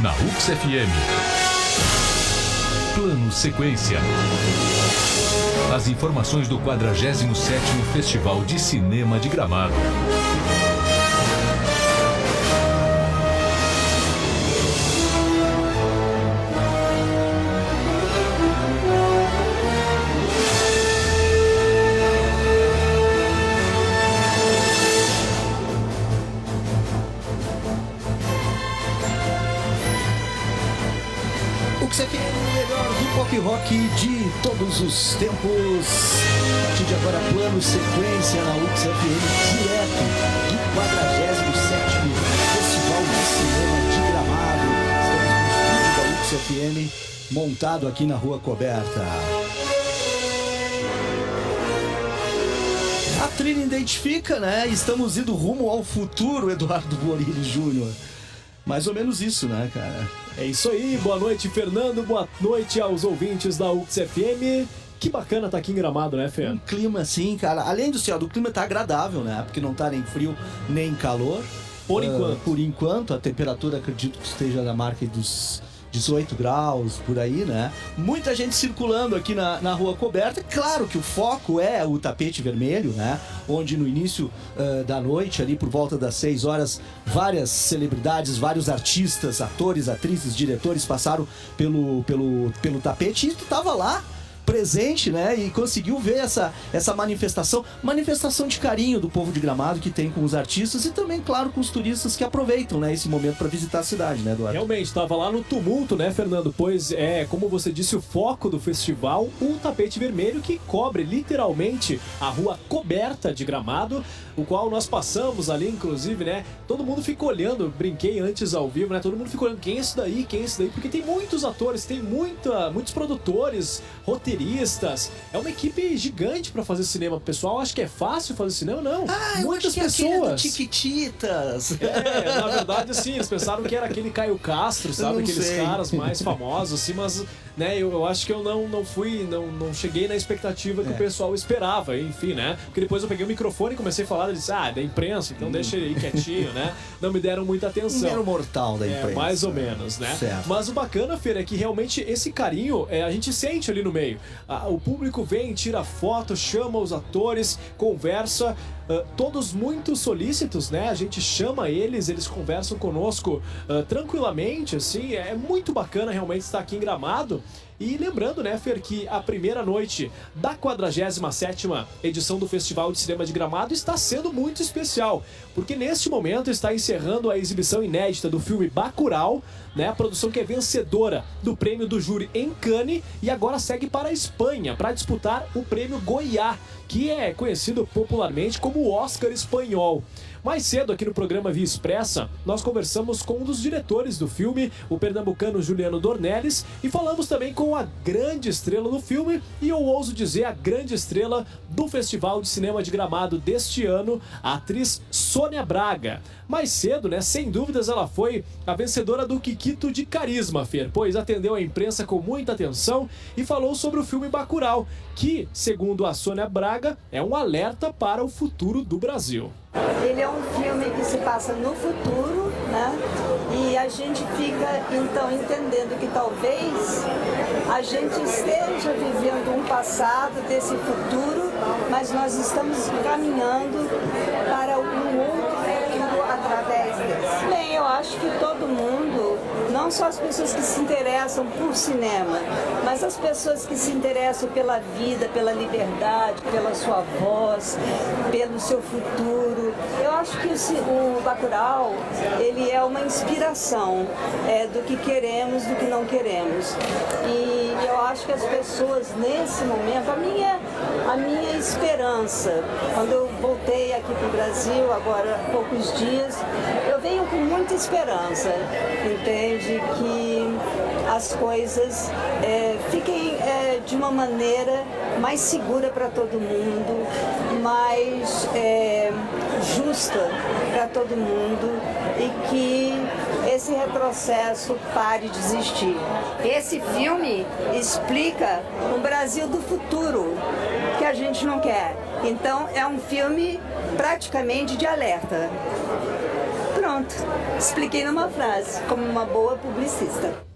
Na UX FM. Plano Sequência. As informações do 47º Festival de Cinema de Gramado. Rock de todos os tempos. A partir de agora, plano sequência na UX FM, direto do 47 Festival de Cinema de Gramado. Estamos no estúdio da UX FM, montado aqui na Rua Coberta. A trilha identifica, né? Estamos indo rumo ao futuro, Eduardo Borini Júnior. Mais ou menos isso, né, cara? É isso aí, boa noite, Fernando, boa noite aos ouvintes da UX FM. Que bacana tá aqui em Gramado, né, Fê? Um clima assim, cara. Além do céu, do clima tá agradável, né? Porque não tá nem frio nem calor. Por uh, enquanto. Por enquanto, a temperatura acredito que esteja na marca dos 18 graus, por aí, né? Muita gente circulando aqui na, na rua coberta. Claro que o foco é o tapete vermelho, né? Onde no início uh, da noite, ali por volta das 6 horas, várias celebridades, vários artistas, atores, atrizes, diretores passaram pelo, pelo, pelo tapete e tu tava lá presente, né? E conseguiu ver essa, essa manifestação, manifestação de carinho do povo de Gramado que tem com os artistas e também, claro, com os turistas que aproveitam, né, esse momento para visitar a cidade, né, Eduardo? Realmente, estava lá no tumulto, né, Fernando? Pois é, como você disse, o foco do festival, um tapete vermelho que cobre literalmente a rua coberta de Gramado, o qual nós passamos ali, inclusive, né? Todo mundo fica olhando, brinquei antes ao vivo, né? Todo mundo fica olhando quem é esse daí, quem é esse daí, porque tem muitos atores, tem muita, muitos produtores, roteiristas roteiristas. É uma equipe gigante para fazer cinema. O pessoal acha que é fácil fazer cinema, não. Ah, Muitas eu acho pessoas. Que é Tiquititas. É, na verdade, assim, eles pensaram que era aquele Caio Castro, sabe? Aqueles sei. caras mais famosos, assim, mas né, eu, eu, acho que eu não, não fui, não, não cheguei na expectativa que é. o pessoal esperava, enfim, né? Porque depois eu peguei o microfone e comecei a falar, eles disse, ah, é da imprensa, então hum. deixa ele quietinho, né? Não me deram muita atenção. Mero mortal da é, imprensa. É, mais ou menos, né? Certo. Mas o bacana, Fer, é que realmente esse carinho é, a gente sente ali no meio. o público vem, tira foto, chama os atores, conversa. Uh, todos muito solícitos, né? A gente chama eles, eles conversam conosco uh, tranquilamente, assim. É muito bacana realmente estar aqui em Gramado. E lembrando, né, Fer, que a primeira noite da 47ª edição do Festival de Cinema de Gramado está sendo muito especial, porque neste momento está encerrando a exibição inédita do filme Bacurau, né, a produção que é vencedora do prêmio do júri em Cannes e agora segue para a Espanha para disputar o prêmio Goiá, que é conhecido popularmente como Oscar espanhol. Mais cedo, aqui no programa Via Expressa, nós conversamos com um dos diretores do filme, o pernambucano Juliano Dornelles, e falamos também com a grande estrela do filme, e eu ouso dizer a grande estrela do Festival de Cinema de Gramado deste ano, a atriz Sônia Braga. Mais cedo, né, sem dúvidas, ela foi a vencedora do Kikito de Carisma, Fer, pois atendeu a imprensa com muita atenção e falou sobre o filme Bacurau, que, segundo a Sônia Braga, é um alerta para o futuro do Brasil. Ele é um filme que se passa no futuro, né? E a gente fica então entendendo que talvez a gente esteja vivendo um passado desse futuro, mas nós estamos caminhando para um outro através desse. Bem, eu acho que todo mundo não só as pessoas que se interessam por cinema, mas as pessoas que se interessam pela vida, pela liberdade, pela sua voz, pelo seu futuro. Eu acho que o, o Bacurau, ele é uma inspiração é, do que queremos, do que não queremos. E eu acho que as pessoas nesse momento, a minha, a minha esperança, quando eu voltei aqui para o Brasil, agora há poucos dias, eu venho com muita esperança, entende? de que as coisas é, fiquem é, de uma maneira mais segura para todo mundo, mais é, justa para todo mundo e que esse retrocesso pare de existir. Esse filme explica um Brasil do futuro que a gente não quer. Então é um filme praticamente de alerta. Pronto, expliquei numa frase, como uma boa publicista.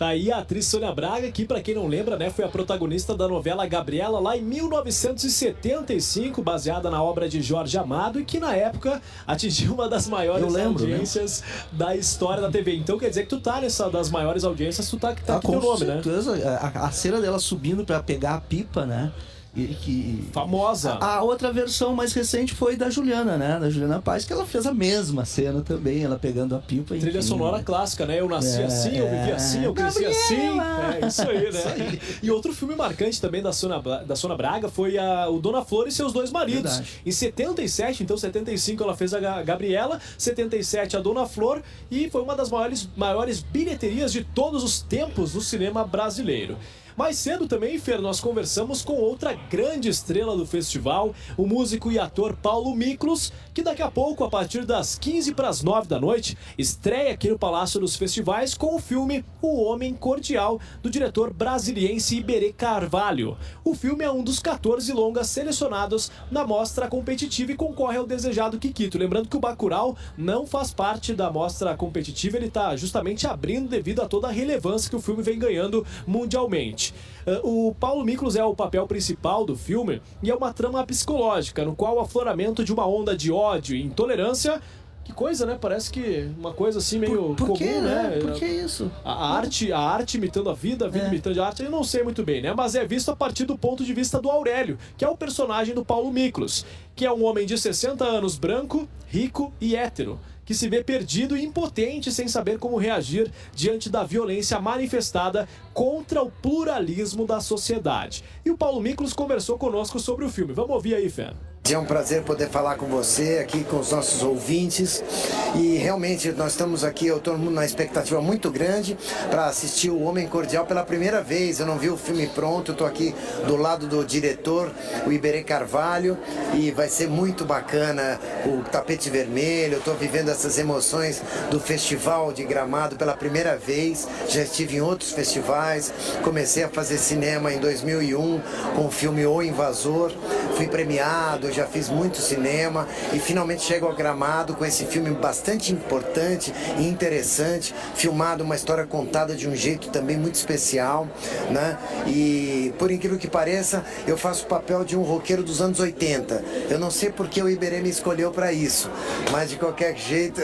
Tá aí a atriz Sônia Braga, que para quem não lembra, né, foi a protagonista da novela Gabriela lá em 1975, baseada na obra de Jorge Amado e que na época atingiu uma das maiores lembro, né? audiências né? da história da TV. Então quer dizer que tu tá nessa das maiores audiências, tu tá, tá ah, aqui teu nome, certeza. né? A, a cena dela subindo para pegar a pipa, né? E, que, Famosa. A, outra versão mais recente foi da Juliana, né? Da Juliana Paz, que ela fez a mesma cena também, ela pegando a pipa. Trilha enfim, sonora né? clássica, né? Eu nasci é, assim, eu vivi assim, eu cresci assim. É isso aí, né? Isso aí. E outro filme marcante também da Sônia, da Sônia Braga foi a, o Dona Flor e seus dois maridos. Verdade. Em 77, então 75 ela fez a Gabriela, 77 a Dona Flor e foi uma das maiores, maiores bilheterias de todos os tempos do cinema brasileiro. Mais cedo também, Fer, nós conversamos com outra grande estrela do festival, o músico e ator Paulo Miklos, que daqui a pouco, a partir das 15 para as 9 da noite, estreia aqui no Palácio dos Festivais com o filme O Homem Cordial, do diretor brasiliense Iberê Carvalho. O filme é um dos 14 longas selecionados na mostra competitiva e concorre ao desejado Kikito. Lembrando que o Bacurau não faz parte da mostra competitiva, ele está justamente abrindo devido a toda a relevância que o filme vem ganhando mundialmente. Uh, o Paulo Miklos é o papel principal do filme e é uma trama psicológica no qual o afloramento de uma onda de ódio e intolerância que coisa, né? Parece que uma coisa assim meio por, por comum, quê, né? né? Por que isso? A, a arte, a arte imitando a vida, a vida é. imitando a arte, eu não sei muito bem, né? Mas é visto a partir do ponto de vista do Aurélio, que é o personagem do Paulo Miklos, que é um homem de 60 anos branco, rico e hétero que se vê perdido e impotente sem saber como reagir diante da violência manifestada contra o pluralismo da sociedade. E o Paulo Miklos conversou conosco sobre o filme. Vamos ouvir aí, Fé. É um prazer poder falar com você aqui, com os nossos ouvintes. E realmente nós estamos aqui, eu estou numa expectativa muito grande para assistir O Homem Cordial pela primeira vez. Eu não vi o filme pronto, estou aqui do lado do diretor, o Iberê Carvalho, e vai ser muito bacana o tapete vermelho. Estou vivendo essas emoções do Festival de Gramado pela primeira vez. Já estive em outros festivais, comecei a fazer cinema em 2001 com o filme O Invasor, fui premiado já fiz muito cinema e finalmente chego ao Gramado com esse filme bastante importante e interessante, filmado uma história contada de um jeito também muito especial, né? E por incrível que pareça, eu faço o papel de um roqueiro dos anos 80. Eu não sei porque o Iberê me escolheu para isso, mas de qualquer jeito,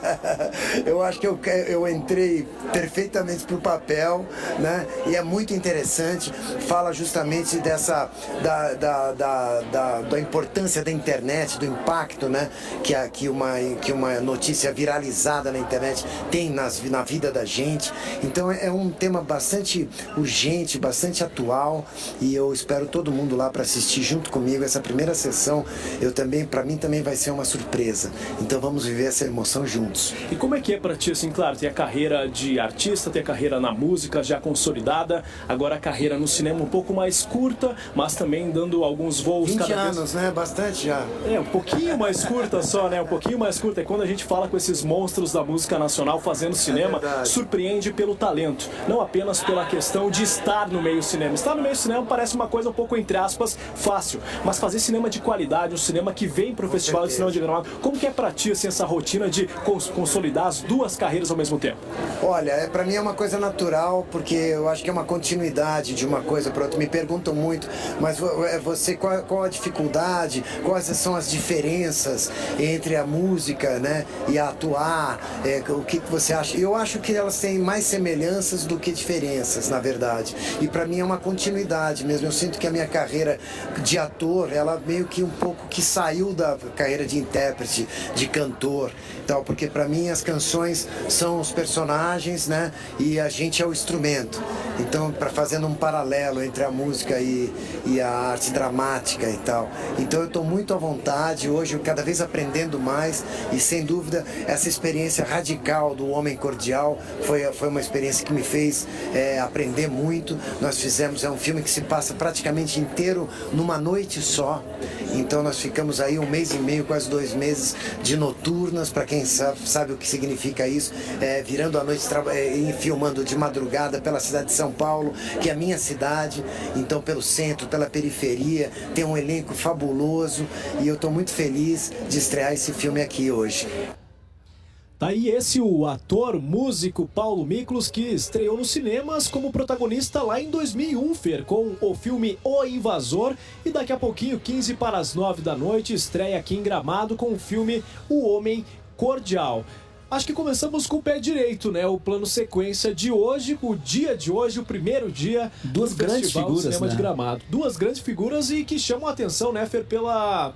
eu acho que eu, eu entrei perfeitamente pro papel, né? E é muito interessante, fala justamente dessa da, da, da, da da importância da internet, do impacto né, que, a, que, uma, que uma notícia viralizada na internet tem nas, na vida da gente. Então é, é um tema bastante urgente, bastante atual e eu espero todo mundo lá para assistir junto comigo essa primeira sessão. Eu também, para mim também vai ser uma surpresa. Então vamos viver essa emoção juntos. E como é que é para ti assim, claro, tem a carreira de artista, tem a carreira na música já consolidada, agora a carreira no cinema um pouco mais curta, mas também dando alguns voos 20 cada anos anos, né? Bastante já. É, um pouquinho mais curta só, né? Um pouquinho mais curta. É quando a gente fala com esses monstros da música nacional fazendo cinema, é surpreende pelo talento. Não apenas pela questão de estar no meio cinema. Estar no meio cinema parece uma coisa um pouco, entre aspas, fácil. Mas fazer cinema de qualidade, um cinema que vem pro com Festival certeza. de Cinema de Gramado, como que é pra ti, assim, essa rotina de cons consolidar as duas carreiras ao mesmo tempo? Olha, é, pra mim é uma coisa natural, porque eu acho que é uma continuidade de uma coisa para outra. Me perguntam muito, mas é, você, qual, qual a dificuldade, quais são as diferenças entre a música né, e a atuar, é, o que você acha? Eu acho que elas têm mais semelhanças do que diferenças, na verdade. E para mim é uma continuidade mesmo. Eu sinto que a minha carreira de ator, ela meio que um pouco que saiu da carreira de intérprete, de cantor, tal, porque para mim as canções são os personagens, né? E a gente é o instrumento. Então, para fazendo um paralelo entre a música e, e a arte dramática e tal. Então eu estou muito à vontade hoje, cada vez aprendendo mais e sem dúvida essa experiência radical do Homem Cordial foi, foi uma experiência que me fez é, aprender muito. Nós fizemos, é um filme que se passa praticamente inteiro numa noite só Então nós ficamos aí um mês e meio, quase dois meses de noturnas, para quem sabe, sabe, o que significa isso, é, virando a noite é, e filmando de madrugada pela cidade de São Paulo, que é a minha cidade, então pelo centro, pela periferia, tem um elenco fabuloso. E eu estou muito feliz de estrear esse filme aqui hoje. Tá aí esse o ator, músico Paulo Miklos, que estreou nos cinemas como protagonista lá em 2001, Fer, com o filme O Invasor. E daqui a pouquinho, 15 para as 9 da noite, estreia aqui em Gramado com o filme O Homem Cordial. Acho que começamos com o pé direito, né? O plano sequência de hoje, o dia de hoje, o primeiro dia Duas grandes figuras, Cinema né? de Gramado. Duas grandes figuras e que chamam a atenção, né, Fer, pela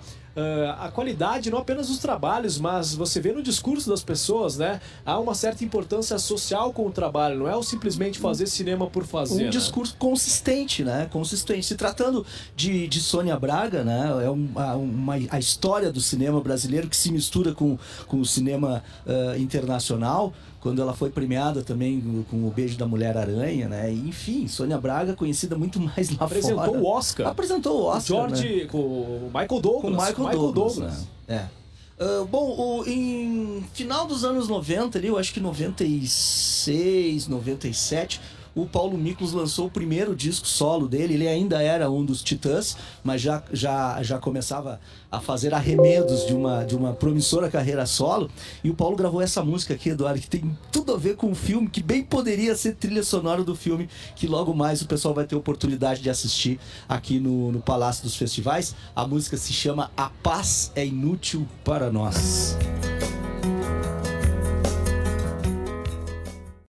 a qualidade não apenas dos trabalhos, mas você vê no discurso das pessoas, né? Há uma certa importância social com o trabalho, não é o simplesmente fazer cinema por fazer. Um né? discurso consistente, né? Consistente. Se tratando de, de Sônia Braga, né? É uma, uma, a história do cinema brasileiro que se mistura com, com o cinema uh, internacional quando ela foi premiada também com o Beijo da Mulher Aranha, né? Enfim, Sônia Braga, conhecida muito mais lá Apresentou fora. o Oscar. Apresentou o Oscar. O George, né? com o Michael Douglas. Com Michael, Michael Douglas. Douglas. Né? É. Uh, bom, o, em final dos anos 90 ali, eu acho que 96, 97, o Paulo Miklos lançou o primeiro disco solo dele. Ele ainda era um dos Titãs, mas já, já, já começava a fazer arremedos de uma, de uma promissora carreira solo. E o Paulo gravou essa música aqui, Eduardo, que tem tudo a ver com o filme, que bem poderia ser trilha sonora do filme, que logo mais o pessoal vai ter oportunidade de assistir aqui no, no Palácio dos Festivais. A música se chama A Paz é Inútil para Nós.